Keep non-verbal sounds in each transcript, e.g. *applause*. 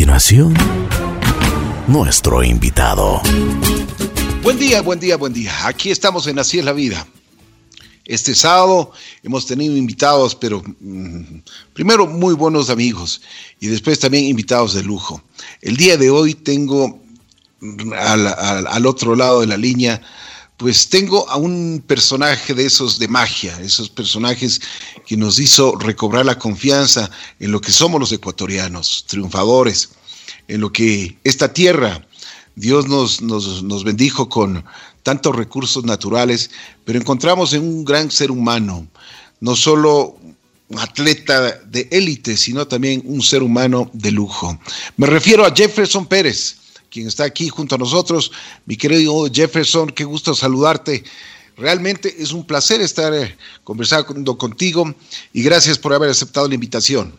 continuación, nuestro invitado. Buen día, buen día, buen día. Aquí estamos en Así es la vida. Este sábado hemos tenido invitados, pero mm, primero muy buenos amigos y después también invitados de lujo. El día de hoy tengo al, al otro lado de la línea pues tengo a un personaje de esos de magia, esos personajes que nos hizo recobrar la confianza en lo que somos los ecuatorianos, triunfadores, en lo que esta tierra, Dios nos, nos, bendijo con tantos recursos naturales, pero encontramos en un gran ser humano, no solo un atleta de élite, sino también un ser humano de lujo. Me refiero a Jefferson Pérez quien está aquí junto a nosotros. Mi querido Jefferson, qué gusto saludarte. Realmente es un placer estar eh, conversando contigo y gracias por haber aceptado la invitación.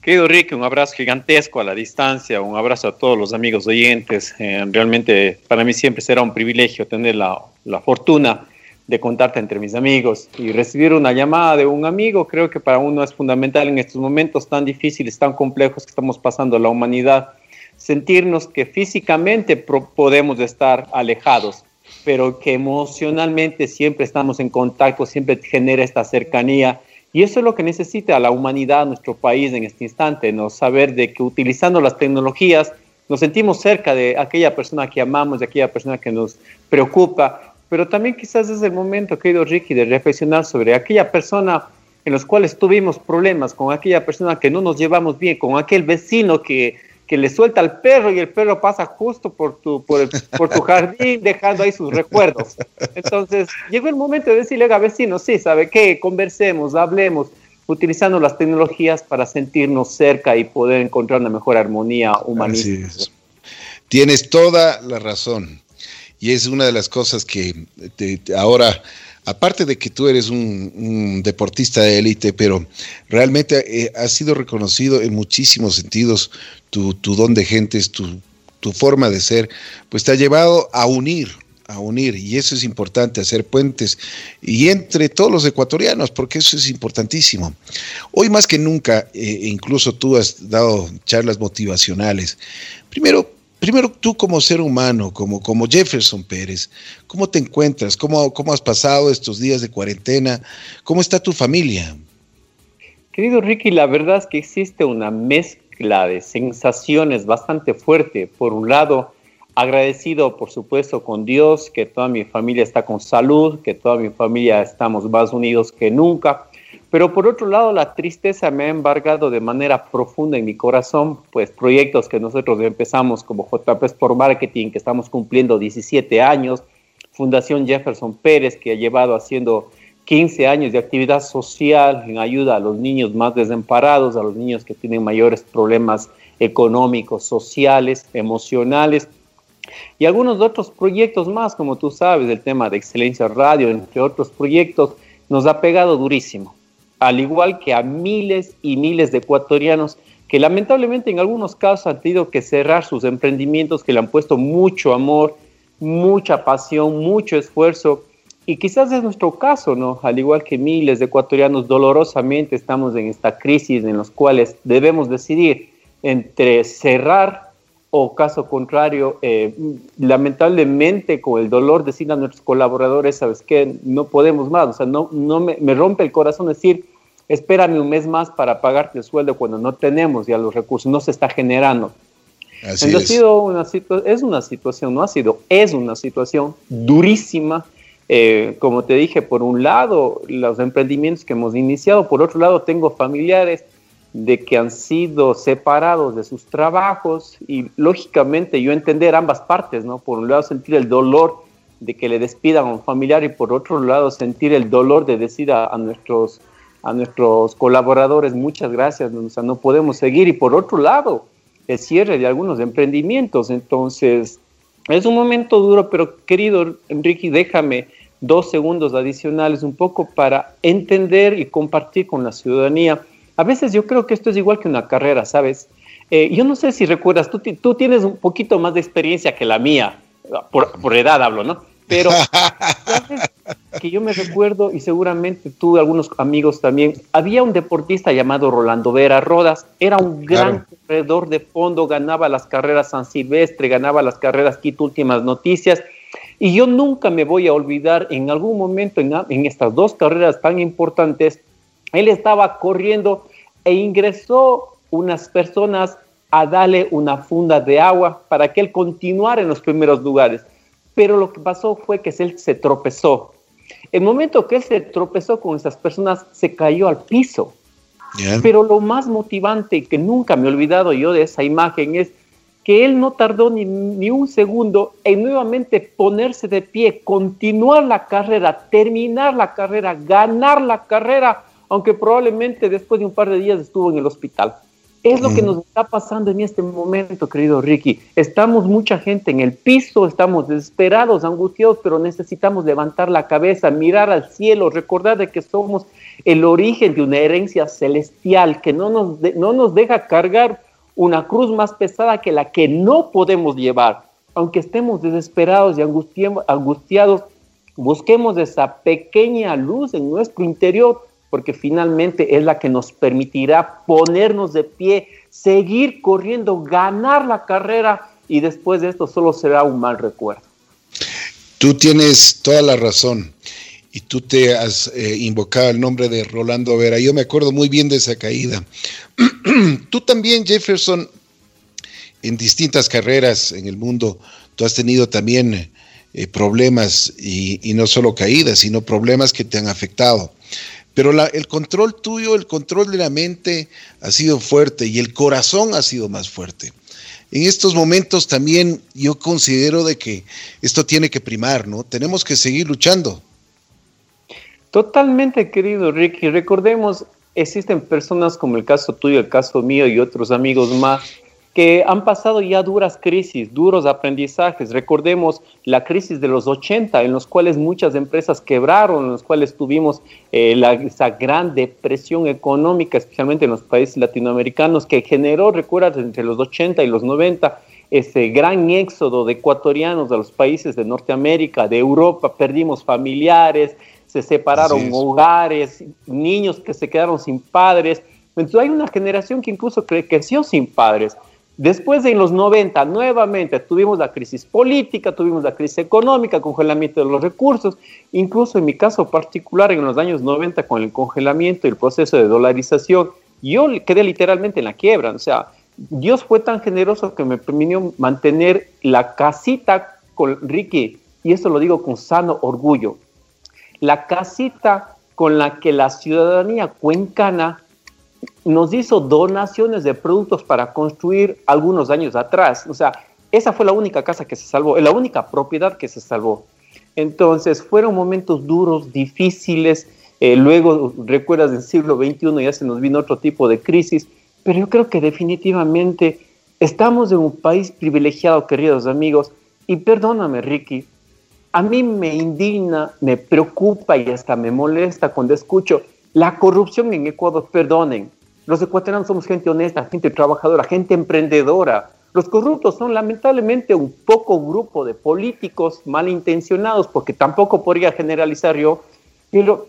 Querido Rick, un abrazo gigantesco a la distancia, un abrazo a todos los amigos oyentes. Eh, realmente para mí siempre será un privilegio tener la, la fortuna de contarte entre mis amigos y recibir una llamada de un amigo creo que para uno es fundamental en estos momentos tan difíciles, tan complejos que estamos pasando la humanidad sentirnos que físicamente podemos estar alejados, pero que emocionalmente siempre estamos en contacto, siempre genera esta cercanía. Y eso es lo que necesita la humanidad, nuestro país en este instante, ¿no? saber de que utilizando las tecnologías nos sentimos cerca de aquella persona que amamos, de aquella persona que nos preocupa, pero también quizás es el momento, querido Ricky, de reflexionar sobre aquella persona en los cuales tuvimos problemas, con aquella persona que no nos llevamos bien, con aquel vecino que que le suelta al perro y el perro pasa justo por tu, por, por tu jardín *laughs* dejando ahí sus recuerdos. Entonces, llegó el momento de decirle a vecino, sí, ¿sabe qué? Conversemos, hablemos, utilizando las tecnologías para sentirnos cerca y poder encontrar una mejor armonía humanista. Tienes toda la razón. Y es una de las cosas que ahora aparte de que tú eres un, deportista de élite, pero realmente eh, has sido reconocido en muchísimos sentidos, tu, don de gentes, tu, forma de ser, pues te ha llevado a unir, a unir, y eso es importante, hacer puentes, y entre todos los ecuatorianos, porque eso es importantísimo. Hoy más que nunca, eh, incluso tú has dado charlas motivacionales. Primero, primero tú como ser humano, como, como Jefferson Pérez, ¿cómo te encuentras? ¿Cómo, ¿Cómo has pasado estos días de cuarentena? ¿Cómo está tu familia? Querido Ricky, la verdad es que existe una mezcla de sensaciones bastante fuerte. Por un lado, agradecido, por supuesto, con Dios, que toda mi familia está con salud, que toda mi familia estamos más unidos que nunca. Pero por otro lado, la tristeza me ha embargado de manera profunda en mi corazón, pues proyectos que nosotros empezamos como JP Sport Marketing, que estamos cumpliendo 17 años, Fundación Jefferson Pérez, que ha llevado haciendo 15 años de actividad social en ayuda a los niños más desamparados, a los niños que tienen mayores problemas económicos, sociales, emocionales, y algunos otros proyectos más, como tú sabes, el tema de Excelencia Radio, entre otros proyectos, nos ha pegado durísimo al igual que a miles y miles de ecuatorianos que lamentablemente en algunos casos han tenido que cerrar sus emprendimientos que le han puesto mucho amor, mucha pasión, mucho esfuerzo. Y quizás es nuestro caso, ¿no? Al igual que miles de ecuatorianos, dolorosamente estamos en esta crisis en los cuales debemos decidir entre cerrar o caso contrario, eh, lamentablemente con el dolor decir a nuestros colaboradores, ¿sabes qué? No podemos más, o sea, no, no me, me rompe el corazón decir, espérame un mes más para pagarte el sueldo cuando no tenemos ya los recursos, no se está generando. Así es. Ha sido una es una situación, no ha sido, es una situación durísima. Eh, como te dije, por un lado, los emprendimientos que hemos iniciado, por otro lado, tengo familiares de que han sido separados de sus trabajos y lógicamente yo entender ambas partes, ¿no? Por un lado sentir el dolor de que le despidan a un familiar y por otro lado sentir el dolor de decir a nuestros a nuestros colaboradores, muchas gracias, no podemos seguir. Y por otro lado, el cierre de algunos emprendimientos. Entonces, es un momento duro, pero querido Enrique, déjame dos segundos adicionales un poco para entender y compartir con la ciudadanía. A veces yo creo que esto es igual que una carrera, ¿sabes? Eh, yo no sé si recuerdas, tú, tú, tienes un poquito más de experiencia que la mía, por, por edad hablo, ¿no? Pero, *laughs* ¿sabes? Que yo me recuerdo, y seguramente tú, algunos amigos también, había un deportista llamado Rolando Vera Rodas, era un gran corredor de fondo, ganaba las carreras San Silvestre, ganaba las carreras Quito Últimas Noticias, y yo nunca me voy a olvidar, en algún momento en, en estas dos carreras tan importantes, él estaba corriendo e ingresó unas personas a darle una funda de agua para que él continuara en los primeros lugares. Pero lo que pasó fue que él se tropezó. El momento que él se tropezó con esas personas, se cayó al piso. Pero lo más motivante que nunca me he olvidado yo de esa imagen es que él no tardó ni, ni, un segundo en nuevamente ponerse de pie, continuar la carrera, terminar la carrera, ganar la carrera, aunque probablemente después de un par de días estuvo en el hospital. Es lo que nos está pasando en este momento, querido Ricky. Estamos mucha gente en el piso, estamos desesperados, angustiados, pero necesitamos levantar la cabeza, mirar al cielo, recordar de que somos el origen de una herencia celestial que no nos, no nos deja cargar una cruz más pesada que la que no podemos llevar. Aunque estemos desesperados y angustiados, busquemos esa pequeña luz en nuestro interior porque finalmente es la que nos permitirá ponernos de pie, seguir corriendo, ganar la carrera y después de esto solo será un mal recuerdo. Tú tienes toda la razón y tú te has eh, invocado el nombre de Rolando Vera. Yo me acuerdo muy bien de esa caída. *clears throat* tú también, Jefferson, en distintas carreras en el mundo, tú has tenido también eh, problemas y, y, no solo caídas, sino problemas que te han afectado. Pero el control tuyo, el control de la mente ha sido fuerte y el corazón ha sido más fuerte. En estos momentos también yo considero de que esto tiene que primar, ¿no? Tenemos que seguir luchando. Totalmente, querido Ricky. Recordemos, existen personas como el caso tuyo, el caso mío y otros amigos más que han pasado ya duras crisis, duros aprendizajes. Recordemos la crisis de los 80, en los cuales muchas empresas quebraron, en los cuales tuvimos eh, esa gran depresión económica, especialmente en los países latinoamericanos, que generó, recuerdas, entre los 80 y los 90, ese gran éxodo de ecuatorianos a los países de Norteamérica, de Europa, perdimos familiares, se separaron hogares, niños que se quedaron sin padres. Entonces hay una generación que incluso creció sin padres. Después de los 90, nuevamente tuvimos la crisis política, tuvimos la crisis económica, congelamiento de los recursos, incluso en mi caso particular en los años 90 con el congelamiento y el proceso de dolarización, yo quedé literalmente en la quiebra, o sea, Dios fue tan generoso que me permitió mantener la casita con Ricky, y esto lo digo con sano orgullo, la casita con la que la ciudadanía cuencana nos hizo donaciones de productos para construir algunos años atrás. O sea, esa fue la única casa que se salvó, la única propiedad que se salvó. Entonces, fueron momentos duros, difíciles. Eh, luego, recuerdas, en el siglo XXI ya se nos vino otro tipo de crisis. Pero yo creo que definitivamente estamos en un país privilegiado, queridos amigos. Y perdóname, Ricky, a mí me indigna, me preocupa y hasta me molesta cuando escucho la corrupción en Ecuador, perdonen, los ecuatorianos somos gente honesta, gente trabajadora, gente emprendedora. Los corruptos son lamentablemente un poco grupo de políticos malintencionados, porque tampoco podría generalizar yo, pero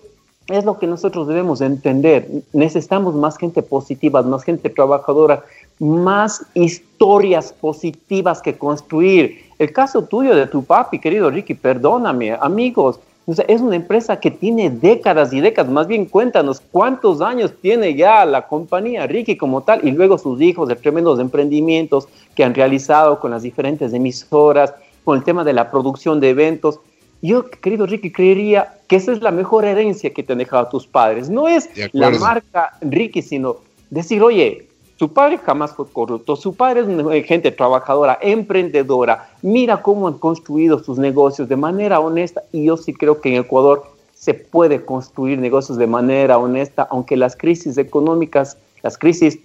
es lo que nosotros debemos entender. Necesitamos más gente positiva, más gente trabajadora, más historias positivas que construir. El caso tuyo de tu papi, querido Ricky, perdóname, amigos, es una empresa que tiene décadas y décadas, más bien cuéntanos cuántos años tiene ya la compañía Ricky como tal y luego sus hijos de tremendos emprendimientos que han realizado con las diferentes emisoras, con el tema de la producción de eventos. Yo, querido Ricky, creería que esa es la mejor herencia que te han dejado tus padres. No es la marca Ricky, sino decir, oye, su padre jamás fue corrupto, su padre es una gente trabajadora, emprendedora, mira cómo han construido sus negocios de manera honesta. Y yo sí creo que en Ecuador se puede construir negocios de manera honesta, aunque las crisis económicas, las crisis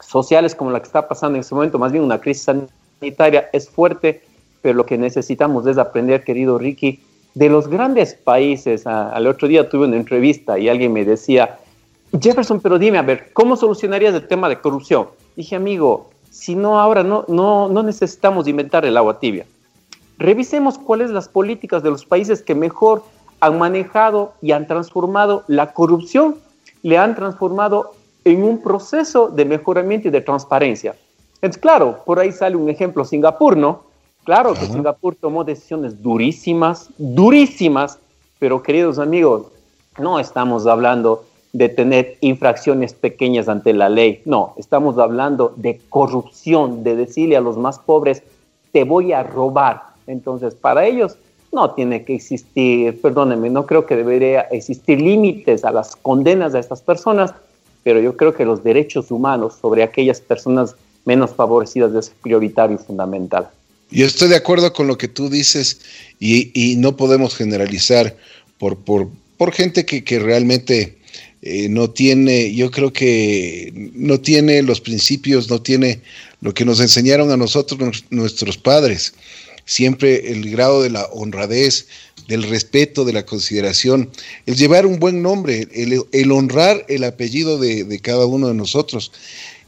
sociales como la que está pasando en este momento, más bien una crisis sanitaria es fuerte, pero lo que necesitamos es aprender, querido Ricky, de los grandes países. Al otro día tuve una entrevista y alguien me decía, Jefferson, pero dime, a ver, ¿cómo solucionarías el tema de corrupción? Dije, amigo, si no ahora no, no, no necesitamos inventar el agua tibia. Revisemos cuáles las políticas de los países que mejor han manejado y han transformado la corrupción, le han transformado en un proceso de mejoramiento y de transparencia. Entonces, claro, por ahí sale un ejemplo, Singapur, ¿no? Claro que Singapur tomó decisiones durísimas, durísimas, pero queridos amigos, no estamos hablando de tener infracciones pequeñas ante la ley, no, estamos hablando de corrupción, de decirle a los más pobres, te voy a robar. Entonces, para ellos no tiene que existir, perdónenme, no creo que debería existir límites a las condenas de estas personas, pero yo creo que los derechos humanos sobre aquellas personas menos favorecidas es prioritario y fundamental. Yo estoy de acuerdo con lo que tú dices y, no podemos generalizar por, por, por gente que, que realmente eh, no tiene, yo creo que no tiene los principios, no tiene lo que nos enseñaron a nosotros nuestros padres. Siempre el grado de la honradez, del respeto, de la consideración, el llevar un buen nombre, el, honrar el apellido de, cada uno de nosotros.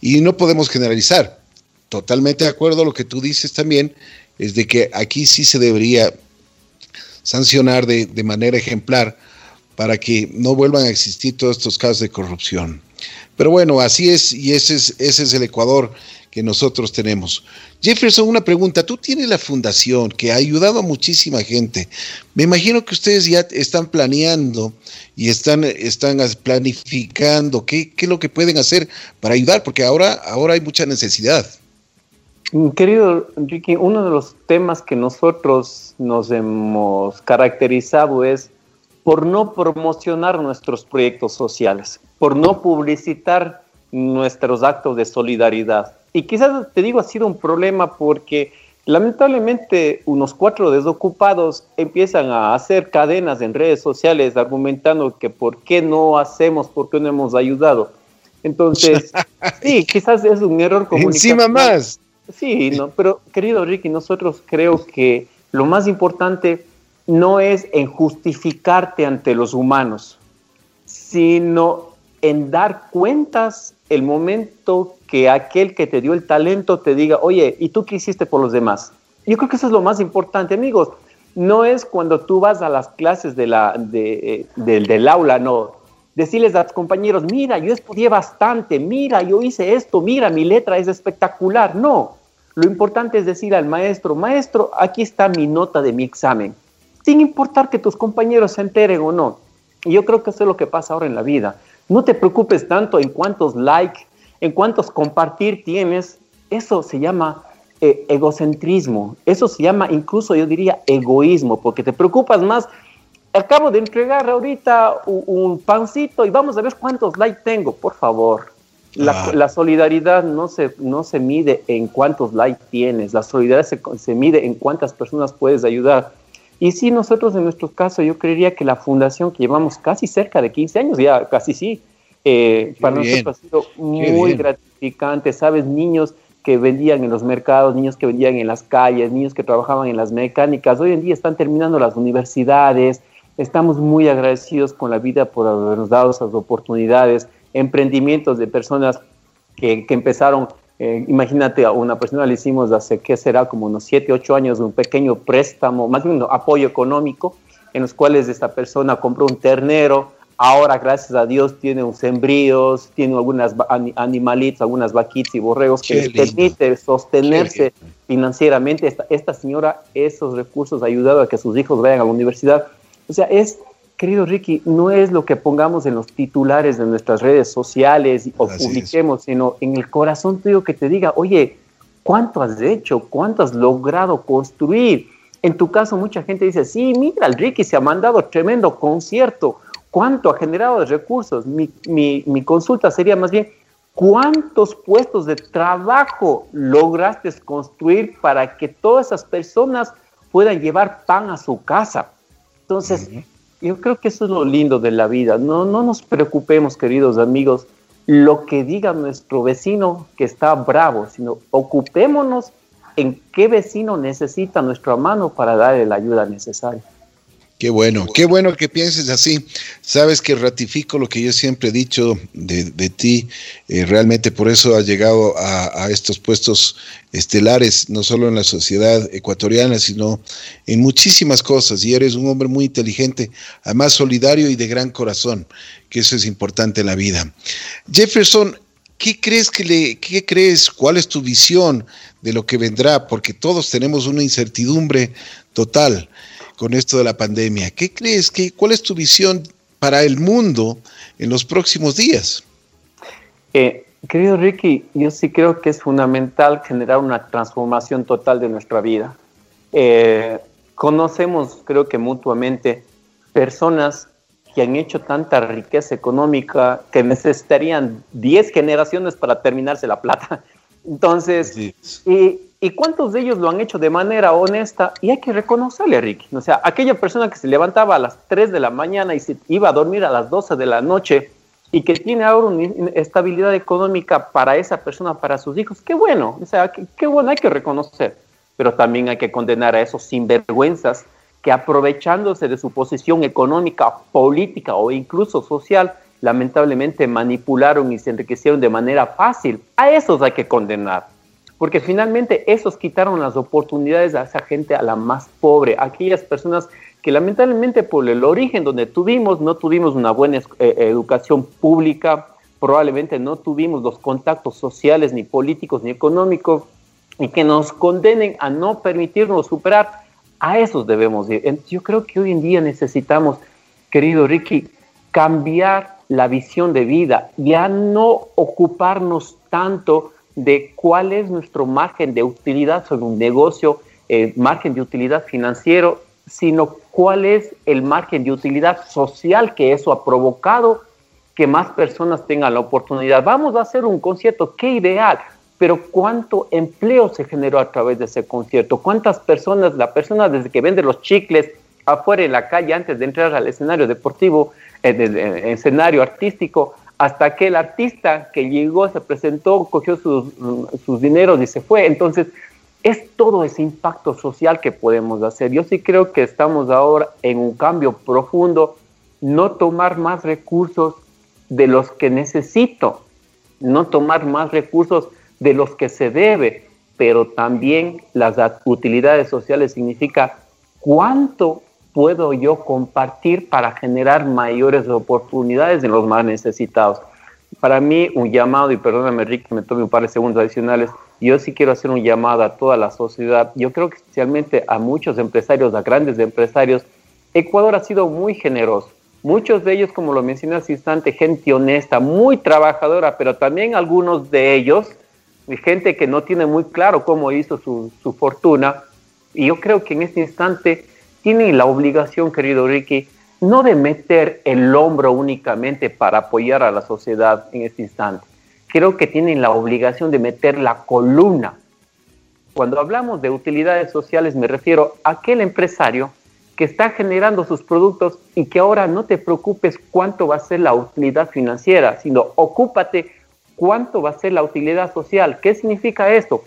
Y no podemos generalizar. Totalmente de acuerdo a lo que tú dices también, es de que aquí sí se debería sancionar de, de manera ejemplar para que no vuelvan a existir todos estos casos de corrupción. Pero bueno, así es y ese es, ese es el Ecuador que nosotros tenemos. Jefferson, una pregunta. Tú tienes la fundación que ha ayudado a muchísima gente. Me imagino que ustedes ya están planeando y están, están planificando qué, qué es lo que pueden hacer para ayudar, porque ahora, ahora hay mucha necesidad. Querido Ricky, uno de los temas que nosotros nos hemos caracterizado es por no promocionar nuestros proyectos sociales, por no publicitar nuestros actos de solidaridad. Y quizás te digo, ha sido un problema porque lamentablemente unos cuatro desocupados empiezan a hacer cadenas en redes sociales argumentando que por qué no hacemos, por qué no hemos ayudado. Entonces, *laughs* sí, quizás es un error comunicativo. Encima más. Sí, no, pero querido Ricky, nosotros creo que lo más importante no es en justificarte ante los humanos, sino en dar cuentas el momento que aquel que te dio el talento te diga, oye, ¿y tú qué hiciste por los demás? Yo creo que eso es lo más importante, amigos. No es cuando tú vas a las clases de la, de, del aula, no. Decirles a tus compañeros, mira, yo estudié bastante, mira, yo hice esto, mira, mi letra es espectacular. No, lo importante es decir al maestro, maestro, aquí está mi nota de mi examen sin importar que tus compañeros se enteren o no. Y yo creo que eso es lo que pasa ahora en la vida. No te preocupes tanto en cuántos likes, en cuántos compartir tienes. Eso se llama eh, egocentrismo. Eso se llama incluso, yo diría, egoísmo, porque te preocupas más. Acabo de entregar ahorita un, pancito y vamos a ver cuántos likes tengo. Por favor, la, la, solidaridad no se, no se mide en cuántos likes tienes, la solidaridad se, se, mide en cuántas personas puedes ayudar. Y sí, nosotros en nuestro caso, yo creería que la fundación que llevamos casi cerca de 15 años, ya casi sí, eh, para nosotros ha sido muy gratificante, ¿sabes? Niños que vendían en los mercados, niños que vendían en las calles, niños que trabajaban en las mecánicas, hoy en día están terminando las universidades, estamos muy agradecidos con la vida por habernos dado esas oportunidades, emprendimientos de personas que, que empezaron eh, imagínate, a una persona le hicimos hace, ¿qué será? Como unos 7, 8 años un pequeño préstamo, más bien un apoyo económico, en los cuales esta persona compró un ternero, ahora gracias a Dios tiene un sembríos, tiene algunas animalitos, algunas vaquitas y borregos que le permite sostenerse financieramente. Esta, esta señora esos recursos ha ayudado a que sus hijos vayan a la universidad. O sea, es querido Ricky, no es lo que pongamos en los titulares de nuestras redes sociales o publiquemos, sino en el corazón tuyo que te diga, oye, ¿cuánto has hecho? ¿Cuánto has logrado construir? En tu caso, mucha gente dice, sí, mira, el Ricky se ha mandado tremendo concierto. ¿Cuánto ha generado de recursos? Mi, mi consulta sería más bien, ¿cuántos puestos de trabajo lograste construir para que todas esas personas puedan llevar pan a su casa? Entonces, yo creo que eso es lo lindo de la vida. No, no nos preocupemos, queridos amigos, lo que diga nuestro vecino que está bravo, sino ocupémonos en qué vecino necesita nuestra mano para darle la ayuda necesaria. Qué bueno, qué bueno que pienses así. Sabes que ratifico lo que yo siempre he dicho de, ti. Eh, realmente por eso has llegado a, estos puestos estelares, no solo en la sociedad ecuatoriana, sino en muchísimas cosas. Y eres un hombre muy inteligente, además solidario y de gran corazón, que eso es importante en la vida. Jefferson, ¿qué crees que le, qué crees? ¿Cuál es tu visión de lo que vendrá? Porque todos tenemos una incertidumbre total con esto de la pandemia. ¿Qué crees? que ¿Cuál es tu visión para el mundo en los próximos días? Eh, querido Ricky, yo sí creo que es fundamental generar una transformación total de nuestra vida. Eh, conocemos, creo que mutuamente, personas que han hecho tanta riqueza económica que necesitarían 10 generaciones para terminarse la plata. *laughs* Entonces, y, ¿Y cuántos de ellos lo han hecho de manera honesta? Y hay que reconocerle, Ricky. O sea, aquella persona que se levantaba a las 3 de la mañana y se iba a dormir a las 12 de la noche y que tiene ahora una estabilidad económica para esa persona, para sus hijos, qué bueno. O sea, qué, bueno, hay que reconocer. Pero también hay que condenar a esos sinvergüenzas que aprovechándose de su posición económica, política o incluso social, lamentablemente manipularon y se enriquecieron de manera fácil. A esos hay que condenar porque finalmente esos quitaron las oportunidades a esa gente, a la más pobre, a aquellas personas que lamentablemente por el origen donde tuvimos, no tuvimos una buena eh, educación pública, probablemente no tuvimos los contactos sociales, ni políticos, ni económicos, y que nos condenen a no permitirnos superar, a esos debemos ir. Yo creo que hoy en día necesitamos, querido Ricky, cambiar la visión de vida, ya no ocuparnos tanto de cuál es nuestro margen de utilidad sobre un negocio, eh, margen de utilidad financiero, sino cuál es el margen de utilidad social que eso ha provocado que más personas tengan la oportunidad. Vamos a hacer un concierto, qué ideal, pero cuánto empleo se generó a través de ese concierto, cuántas personas, la persona desde que vende los chicles afuera en la calle antes de entrar al escenario deportivo, el eh, escenario artístico, hasta aquel artista que llegó, se presentó, cogió sus, sus dineros y se fue. Entonces, es todo ese impacto social que podemos hacer. Yo sí creo que estamos ahora en un cambio profundo, no tomar más recursos de los que necesito, no tomar más recursos de los que se debe, pero también las utilidades sociales significa cuánto puedo yo compartir para generar mayores oportunidades en los más necesitados. Para mí, un llamado, y perdóname, Rick, me tome un par de segundos adicionales, yo sí quiero hacer un llamado a toda la sociedad, yo creo que especialmente a muchos empresarios, a grandes empresarios, Ecuador ha sido muy generoso. Muchos de ellos, como lo mencioné hace instante, gente honesta, muy trabajadora, pero también algunos de ellos, gente que no tiene muy claro cómo hizo su, su fortuna. Y yo creo que en este instante tienen la obligación, querido Ricky, no de meter el hombro únicamente para apoyar a la sociedad en este instante. Creo que tienen la obligación de meter la columna. Cuando hablamos de utilidades sociales me refiero a aquel empresario que está generando sus productos y que ahora no te preocupes cuánto va a ser la utilidad financiera, sino ocúpate cuánto va a ser la utilidad social. ¿Qué significa esto?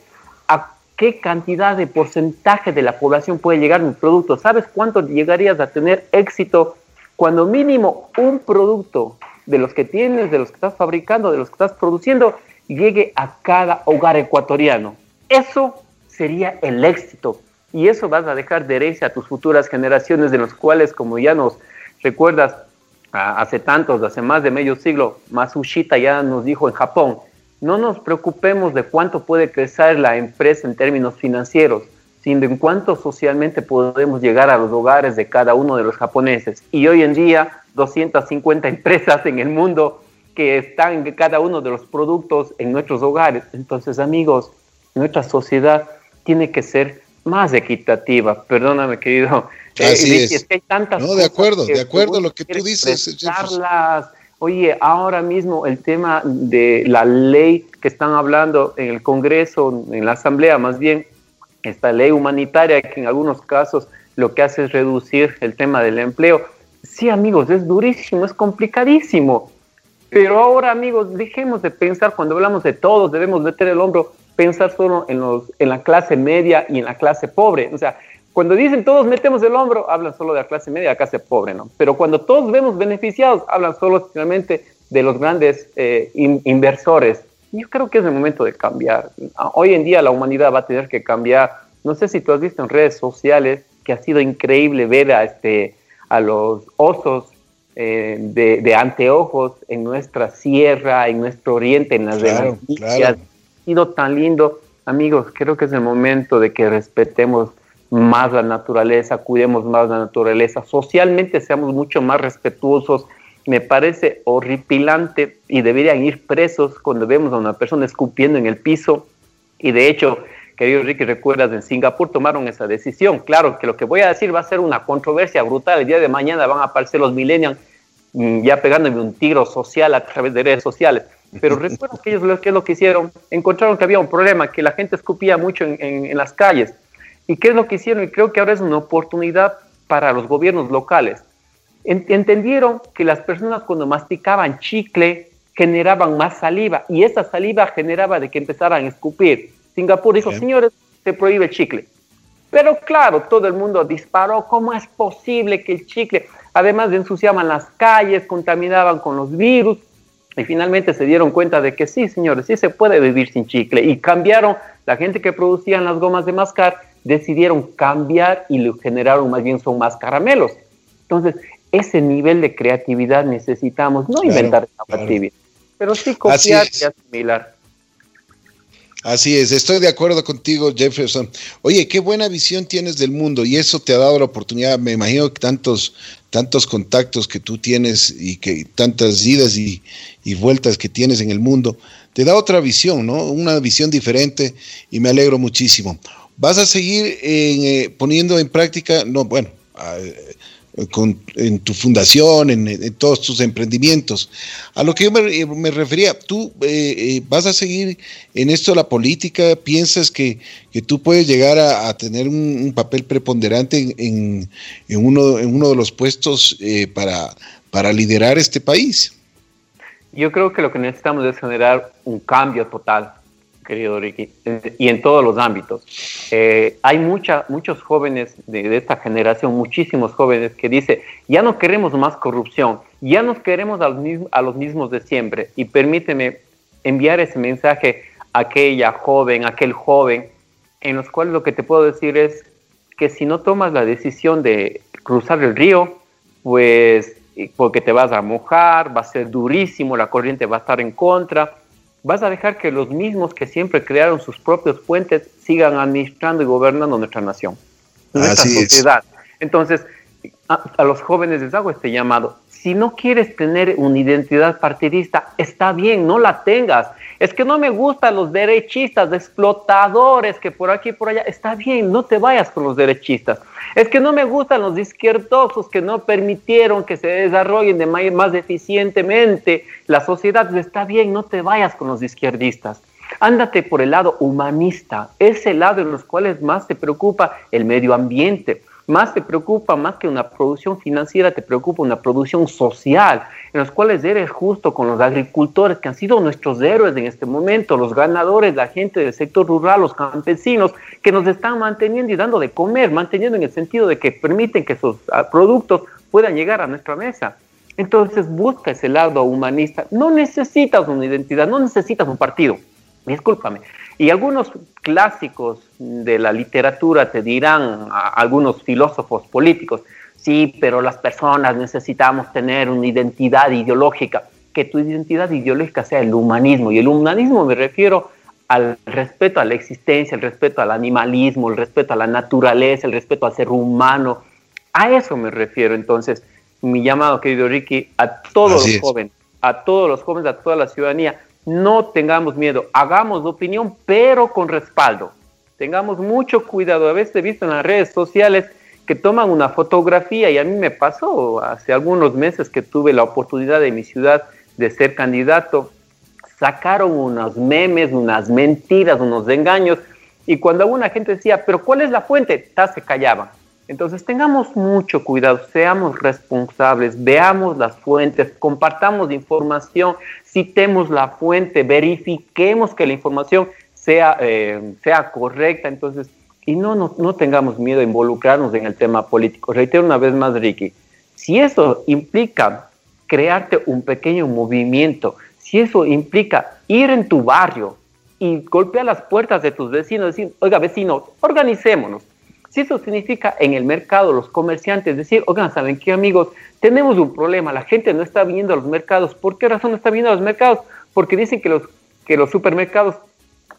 Qué cantidad de porcentaje de la población puede llegar un producto. ¿Sabes cuánto llegarías a tener éxito cuando mínimo un producto de los que tienes, de los que estás fabricando, de los que estás produciendo, llegue a cada hogar ecuatoriano? Eso sería el éxito. Y eso vas a dejar de herencia a tus futuras generaciones, de los cuales, como ya nos recuerdas, hace tantos, hace más de medio siglo, Masushita ya nos dijo en Japón, no nos preocupemos de cuánto puede crecer la empresa en términos financieros, sino en cuánto socialmente podemos llegar a los hogares de cada uno de los japoneses. Y hoy en día, 250 *laughs* empresas en el mundo que están en cada uno de los productos en nuestros hogares. Entonces, amigos, nuestra sociedad tiene que ser más equitativa. Perdóname, querido. Así *laughs* eh, es. que hay tantas no, de acuerdo, de acuerdo lo que tú dices. Oye, ahora mismo el tema de la ley que están hablando en el Congreso, en la Asamblea más bien, esta ley humanitaria que en algunos casos lo que hace es reducir el tema del empleo. Sí, amigos, es durísimo, es complicadísimo. Pero ahora, amigos, dejemos de pensar, cuando hablamos de todos, debemos meter el hombro, pensar solo en, los, en la clase media y en la clase pobre. O sea, Cuando dicen todos metemos el hombro, hablan solo de la clase media, la clase pobre, ¿no? Pero cuando todos vemos beneficiados, hablan solo finalmente de los grandes eh, inversores. Yo creo que es el momento de cambiar. Hoy en día la humanidad va a tener que cambiar. No sé si tú has visto en redes sociales que ha sido increíble ver a, este, a los osos eh, de, anteojos en nuestra sierra, en nuestro oriente, en las claro, Ha sido tan lindo. Amigos, creo que es el momento de que respetemos más la naturaleza, cuidemos más la naturaleza, socialmente seamos mucho más respetuosos. Me parece horripilante y deberían ir presos cuando vemos a una persona escupiendo en el piso. Y de hecho, querido Ricky, recuerdas, en Singapur tomaron esa decisión. Claro que lo que voy a decir va a ser una controversia brutal. El día de mañana van a aparecer los millennials mm, ya pegándome un tiro social a través de redes sociales. Pero recuerdo que ellos ¿qué es lo que hicieron? Encontraron que había un problema, que la gente escupía mucho en las calles ¿Y qué es lo que hicieron? Y creo que ahora es una oportunidad para los gobiernos locales. Entendieron que las personas cuando masticaban chicle generaban más saliva y esa saliva generaba de que empezaran a escupir. Singapur dijo, señores, se prohíbe el chicle. Pero claro, todo el mundo disparó, ¿cómo es posible que el chicle, además de ensuciaban las calles, contaminaban con los virus? Y finalmente se dieron cuenta de que sí, señores, sí se puede vivir sin chicle. Y cambiaron la gente que producían las gomas de mascar decidieron cambiar y lo generaron más bien son más caramelos. Entonces, ese nivel de creatividad necesitamos, no inventar claro. pero sí copiar y asimilar. Así es, estoy de acuerdo contigo, Jefferson. Oye, qué buena visión tienes del mundo y eso te ha dado la oportunidad, me imagino que tantos, tantos contactos que tú tienes y que tantas idas y, y vueltas que tienes en el mundo, te da otra visión, ¿no? Una visión diferente y me alegro muchísimo. ¿Vas a seguir eh, poniendo en práctica, no, bueno, en tu fundación, en, todos tus emprendimientos? A lo que yo me, refería, ¿tú eh, eh, vas a seguir en esto de la política? ¿Piensas que, tú puedes llegar a, tener un, papel preponderante en, uno, en uno de los puestos para, para liderar este país? Yo creo que lo que necesitamos es generar un cambio total querido Ricky, y en todos los ámbitos. Eh, hay mucha, muchos jóvenes de, esta generación, muchísimos jóvenes que dicen, ya no queremos más corrupción, ya nos queremos a los, a los mismos de siempre. Y permíteme enviar ese mensaje a aquella joven, aquel joven, en los cuales lo que te puedo decir es que si no tomas la decisión de cruzar el río, pues porque te vas a mojar, va a ser durísimo, la corriente va a estar en contra, vas a dejar que los mismos que siempre crearon sus propios puentes sigan administrando y gobernando nuestra nación, nuestra sociedad. Entonces, a, los jóvenes les hago este llamado. Si no quieres tener una identidad partidista, está bien, no la tengas. Es que no me gustan los derechistas, explotadores que por aquí y por allá. Está bien, no te vayas con los derechistas. Es que no me gustan los izquierdosos que no permitieron que se desarrollen de más eficientemente la sociedad. Está bien, no te vayas con los izquierdistas. Ándate por el lado humanista, ese lado en los cuales más te preocupa el medio ambiente, más te preocupa, más que una producción financiera, te preocupa una producción social, en los cuales eres justo con los agricultores que han sido nuestros héroes en este momento, los ganadores, la gente del sector rural, los campesinos, que nos están manteniendo y dando de comer, manteniendo en el sentido de que permiten que sus ah, productos puedan llegar a nuestra mesa. Entonces busca ese lado humanista. No necesitas una identidad, no necesitas un partido. Discúlpame. Y algunos clásicos de la literatura te dirán, algunos filósofos políticos, sí, pero las personas necesitamos tener una identidad ideológica, que tu identidad ideológica sea el humanismo. Y el humanismo me refiero al respeto a la existencia, el respeto al animalismo, el respeto a la naturaleza, el respeto al ser humano. A eso me refiero. Entonces, mi llamado, querido Ricky, a todos los jóvenes, a todos los jóvenes, a toda la ciudadanía, no tengamos miedo, hagamos opinión, pero con respaldo. Tengamos mucho cuidado. A veces he visto en las redes sociales que toman una fotografía y a mí me pasó hace algunos meses que tuve la oportunidad de mi ciudad de ser candidato. Sacaron unos memes, unas mentiras, unos engaños y cuando alguna gente decía, pero ¿cuál es la fuente? se callaban. Entonces tengamos mucho cuidado, seamos responsables, veamos las fuentes, compartamos información, citemos la fuente, verifiquemos que la información sea, eh, sea correcta. Entonces y no, no, no tengamos miedo a involucrarnos en el tema político. Reitero una vez más, Ricky, si eso implica crearte un pequeño movimiento, si eso implica ir en tu barrio y golpear las puertas de tus vecinos, decir, oiga, vecinos, organicémonos. Si eso significa en el mercado, los comerciantes decir, oigan, ¿saben qué, amigos? Tenemos un problema, la gente no está viniendo a los mercados. ¿Por qué razón no está viniendo a los mercados? Porque dicen que los, que los supermercados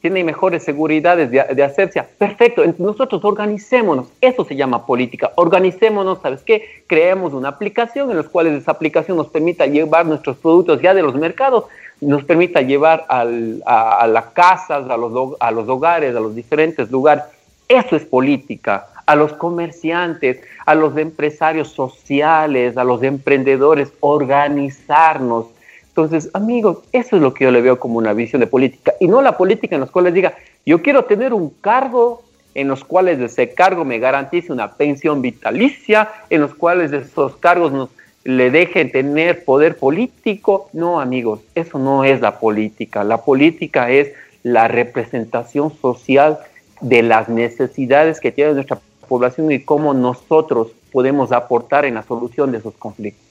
tienen mejores seguridades de, de hacerse. Perfecto, nosotros organicémonos. Eso se llama política. Organicémonos, ¿sabes qué? Creemos una aplicación en la cual esa aplicación nos permita llevar nuestros productos ya de los mercados, nos permita llevar al, a, las casas, a los, a los hogares, a los diferentes lugares. Eso es política. A los comerciantes, a los empresarios sociales, a los emprendedores, organizarnos entonces, amigos, eso es lo que yo le veo como una visión de política y no la política en la cual les diga, yo quiero tener un cargo en los cuales ese cargo me garantice una pensión vitalicia, en los cuales esos cargos nos le dejen tener poder político. No, amigos, eso no es la política. La política es la representación social de las necesidades que tiene nuestra población y cómo nosotros podemos aportar en la solución de esos conflictos.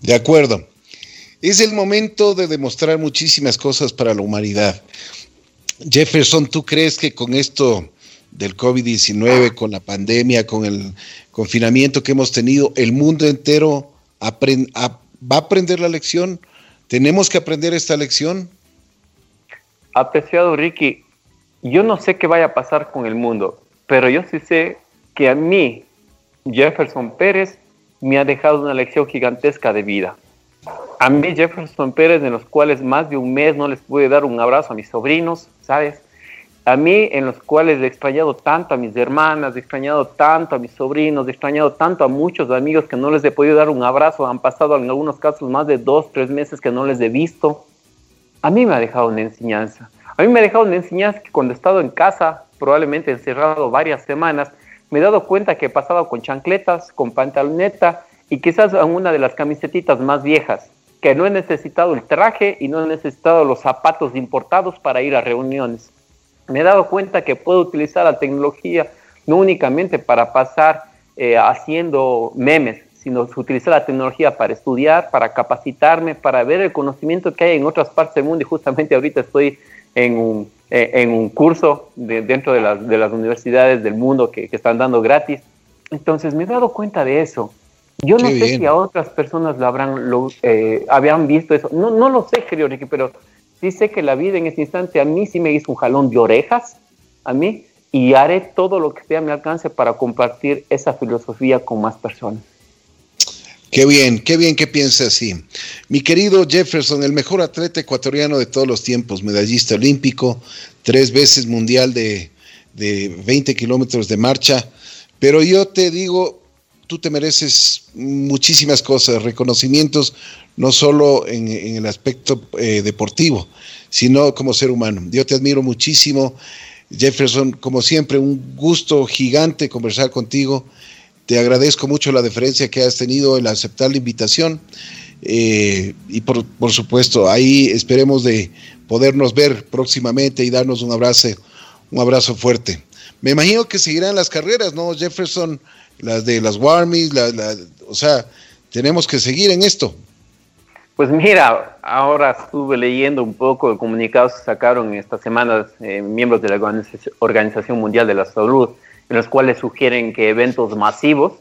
De acuerdo. Es el momento de demostrar muchísimas cosas para la humanidad. Jefferson, ¿tú crees que con esto del COVID-19, con la pandemia, con el confinamiento que hemos tenido, el mundo entero va a aprender la lección? ¿Tenemos que aprender esta lección? Apreciado Ricky, yo no sé qué vaya a pasar con el mundo, pero yo sí sé que a mí, Jefferson Pérez, me ha dejado una lección gigantesca de vida. A mí, Jefferson Pérez, en los cuales más de un mes no les pude dar un abrazo a mis sobrinos, ¿sabes? A mí, en los cuales he extrañado tanto a mis hermanas, he extrañado tanto a mis sobrinos, he extrañado tanto a muchos amigos que no les he podido dar un abrazo. Han pasado en algunos casos más de dos, tres meses que no les he visto. A mí me ha dejado una enseñanza. A mí me ha dejado una enseñanza que cuando he estado en casa, probablemente encerrado varias semanas, me he dado cuenta que he pasado con chancletas, con pantaloneta y quizás una de las camisetitas más viejas que no he necesitado el traje y no he necesitado los zapatos importados para ir a reuniones. Me he dado cuenta que puedo utilizar la tecnología no únicamente para pasar eh, haciendo memes, sino utilizar la tecnología para estudiar, para capacitarme, para ver el conocimiento que hay en otras partes del mundo. Y justamente ahorita estoy en un, eh, en un curso dentro de las, de las, universidades del mundo que, que están dando gratis. Entonces me he dado cuenta de eso yo no sé si a otras personas lo habrán, lo, eh, habían visto eso. No, no lo sé, querido Ricky, pero sí sé que la vida en ese instante a mí sí me hizo un jalón de orejas, a mí, y haré todo lo que esté a mi alcance para compartir esa filosofía con más personas. Qué bien, qué bien que piense así. Mi querido Jefferson, el mejor atleta ecuatoriano de todos los tiempos, medallista olímpico, tres veces mundial de, de 20 kilómetros de marcha. Pero yo te digo, tú te mereces muchísimas cosas, reconocimientos, no solo en, el aspecto eh, deportivo, sino como ser humano. Yo te admiro muchísimo, Jefferson, como siempre, un gusto gigante conversar contigo. Te agradezco mucho la deferencia que has tenido en aceptar la invitación. Eh, y por, por, supuesto, ahí esperemos de podernos ver próximamente y darnos un abrazo, un abrazo fuerte. Me imagino que seguirán las carreras, ¿no, Jefferson? las de las Warmies, o sea, tenemos que seguir en esto. Pues mira, ahora estuve leyendo un poco de comunicados que sacaron estas semanas eh, miembros de la Organización Mundial de la Salud, en los cuales sugieren que eventos masivos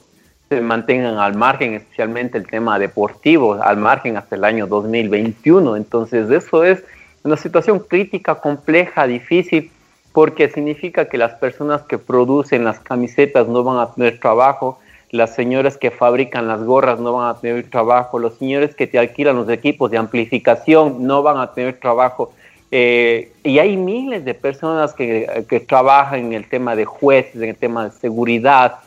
se mantengan al margen, especialmente el tema deportivo, al margen hasta el año 2021. Entonces, eso es una situación crítica, compleja, difícil, porque significa que las personas que producen las camisetas no van a tener trabajo, las señoras que fabrican las gorras no van a tener trabajo, los señores que te alquilan los equipos de amplificación no van a tener trabajo. Eh, y hay miles de personas que, que, trabajan en el tema de jueces, en el tema de seguridad,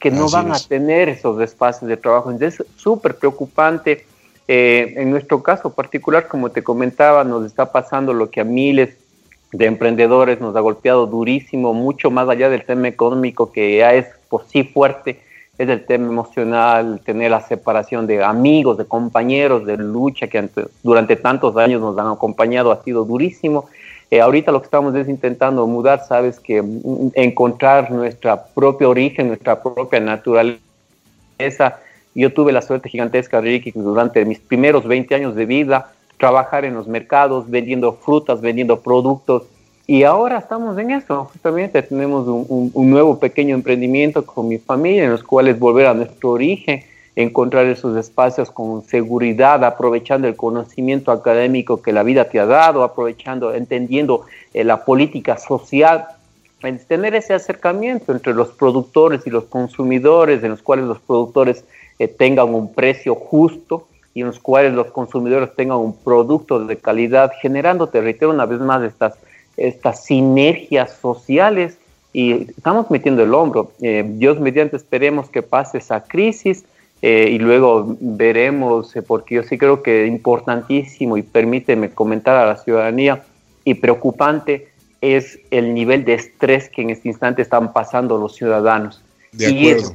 que no van a tener esos espacios de trabajo. Entonces es súper preocupante. Eh, en nuestro caso particular, como te comentaba, nos está pasando lo que a miles de emprendedores nos ha golpeado durísimo, mucho más allá del tema económico que ya es por sí fuerte, es el tema emocional, tener la separación de amigos, de compañeros de lucha que durante tantos años nos han acompañado, ha sido durísimo. Eh, ahorita lo que estamos es intentando mudar, sabes, que mm, encontrar nuestra propia origen, nuestra propia naturaleza. Yo tuve la suerte gigantesca, Ricky, durante mis primeros 20 años de vida, trabajar en los mercados, vendiendo frutas, vendiendo productos. Y ahora estamos en eso, justamente tenemos un, nuevo pequeño emprendimiento con mi familia en los cuales volver a nuestro origen encontrar esos espacios con seguridad, aprovechando el conocimiento académico que la vida te ha dado, aprovechando, entendiendo eh, la política social, tener ese acercamiento entre los productores y los consumidores, en los cuales los productores eh, tengan un precio justo y en los cuales los consumidores tengan un producto de calidad, generando, te reitero una vez más, estas, estas sinergias sociales y estamos metiendo el hombro. Eh, Dios mediante esperemos que pase esa crisis eh, y luego veremos, eh, porque yo sí creo que es importantísimo y permíteme comentar a la ciudadanía y preocupante es el nivel de estrés que en este instante están pasando los ciudadanos. De. Y es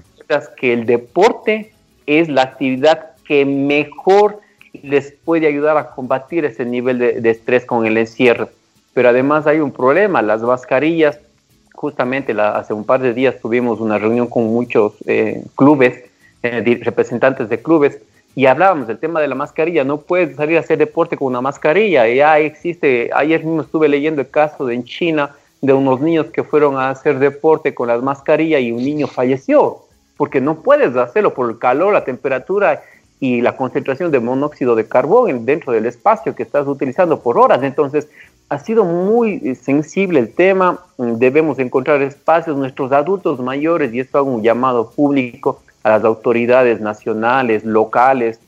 que el deporte es la actividad que mejor les puede ayudar a combatir ese nivel de, estrés con el encierro. Pero además hay un problema, las mascarillas, justamente hace un par de días tuvimos una reunión con muchos eh, clubes eh, representantes de clubes y hablábamos del tema de la mascarilla. No puedes salir a hacer deporte con una mascarilla. Ya existe, ayer mismo estuve leyendo el caso de en China de unos niños que fueron a hacer deporte con las mascarillas y un niño falleció porque no puedes hacerlo por el calor, la temperatura y la concentración de monóxido de carbón dentro del espacio que estás utilizando por horas. Entonces, ha sido muy sensible el tema. Debemos encontrar espacios, nuestros adultos mayores, y esto hago un llamado público, a las autoridades nacionales, locales,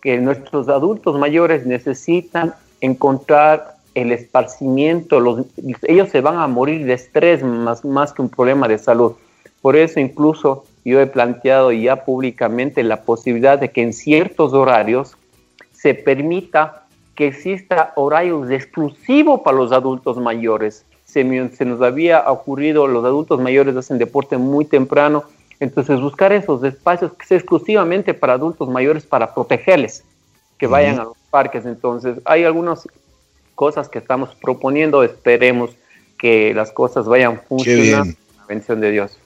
que nuestros adultos mayores necesitan encontrar el esparcimiento, los, ellos se van a morir de estrés más, más que un problema de salud. Por eso incluso yo he planteado ya públicamente la posibilidad de que en ciertos horarios se permita que exista horarios exclusivos para los adultos mayores. Se, se nos había ocurrido, los adultos mayores hacen deporte muy temprano, entonces, buscar esos espacios que sea exclusivamente para adultos mayores para protegerles, que vayan a los parques. Entonces, hay algunas cosas que estamos proponiendo, esperemos que las cosas vayan funcionando la bendición de Dios.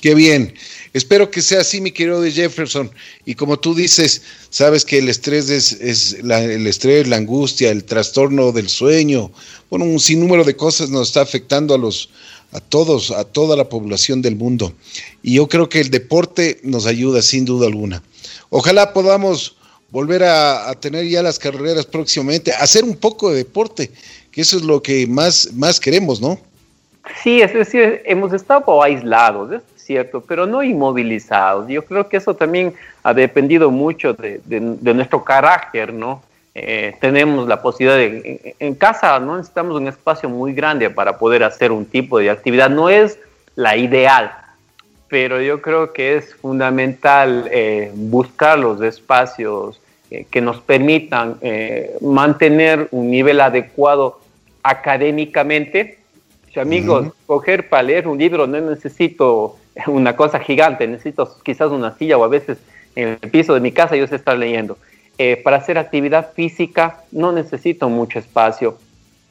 Qué bien. Espero que sea así, mi querido Jefferson. Y como tú dices, sabes que el estrés es, el estrés, la angustia, el trastorno del sueño, bueno, un sinnúmero de cosas nos está afectando a los, a todos, a toda la población del mundo. Y yo creo que el deporte nos ayuda sin duda alguna. Ojalá podamos volver a, tener ya las carreras próximamente, hacer un poco de deporte, que eso es lo que más, más queremos, ¿no? Sí, es decir, hemos estado aislados, pero no inmovilizados. Yo creo que eso también ha dependido mucho de, de nuestro carácter, ¿no? Eh, tenemos la posibilidad de, en, casa no necesitamos un espacio muy grande para poder hacer un tipo de actividad. No es la ideal, pero yo creo que es fundamental eh, buscar los espacios eh, que nos permitan mantener un nivel adecuado académicamente. Amigos, coger para leer un libro no necesito una cosa gigante, necesito quizás una silla o a veces en el piso de mi casa yo sé estar leyendo eh, para hacer actividad física no necesito mucho espacio.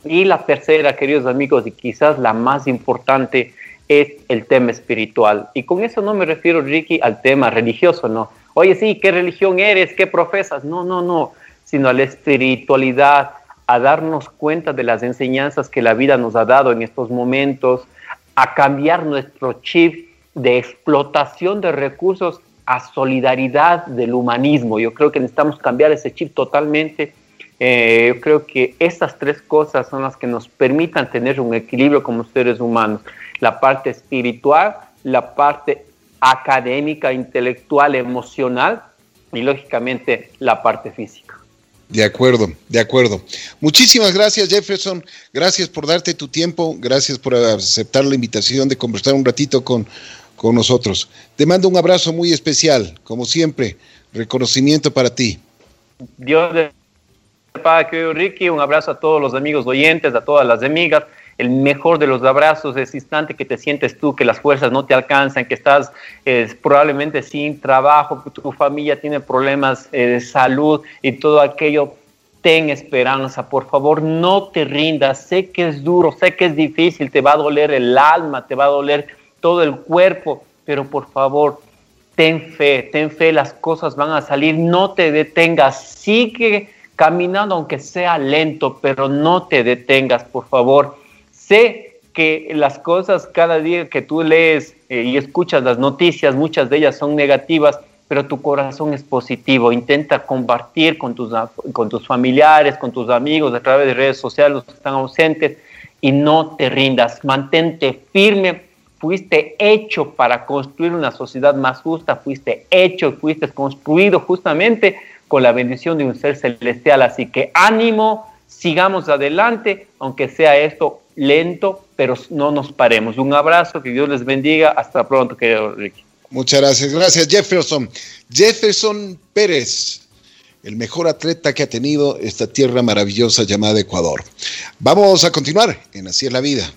Y la tercera, queridos amigos, y quizás la más importante, es el tema espiritual. Y con eso no me refiero, Ricky, al tema religioso, no. Oye, sí, ¿qué religión eres? ¿Qué profesas? No, no, no, sino a la espiritualidad, a darnos cuenta de las enseñanzas que la vida nos ha dado en estos momentos, a cambiar nuestro chip de explotación de recursos a solidaridad del humanismo. Yo creo que necesitamos cambiar ese chip totalmente. Eh, yo creo que estas tres cosas son las que nos permitan tener un equilibrio como seres humanos. La parte espiritual, la parte académica, intelectual, emocional y lógicamente la parte física. De acuerdo, de acuerdo. Muchísimas gracias Jefferson, gracias por darte tu tiempo, gracias por aceptar la invitación de conversar un ratito con con nosotros. Te mando un abrazo muy especial, como siempre, reconocimiento para ti. Dios de Ricky, un abrazo a todos los amigos oyentes, a todas las amigas. El mejor de los abrazos es instante que te sientes tú, que las fuerzas no te alcanzan, que estás eh, probablemente sin trabajo, que tu familia tiene problemas eh, de salud y todo aquello ten esperanza, por favor, no te rindas. Sé que es duro, sé que es difícil, te va a doler el alma, te va a doler todo el cuerpo, pero por favor, ten fe, ten fe, las cosas van a salir, no te detengas, sigue caminando aunque sea lento, pero no te detengas, por favor. Sé que las cosas cada día que tú lees eh, y escuchas las noticias, muchas de ellas son negativas, pero tu corazón es positivo. Intenta compartir con tus, con tus familiares, con tus amigos a través de redes sociales, los que están ausentes, y no te rindas. Mantente firme. Fuiste hecho para construir una sociedad más justa, fuiste hecho, fuiste construido justamente con la bendición de un ser celestial. Así que ánimo, sigamos adelante, aunque sea esto lento, pero no nos paremos. Un abrazo, que Dios les bendiga. Hasta pronto, querido Ricky. Muchas gracias. Gracias, Jefferson. Jefferson Pérez, el mejor atleta que ha tenido esta tierra maravillosa llamada Ecuador. Vamos a continuar en Así es la vida.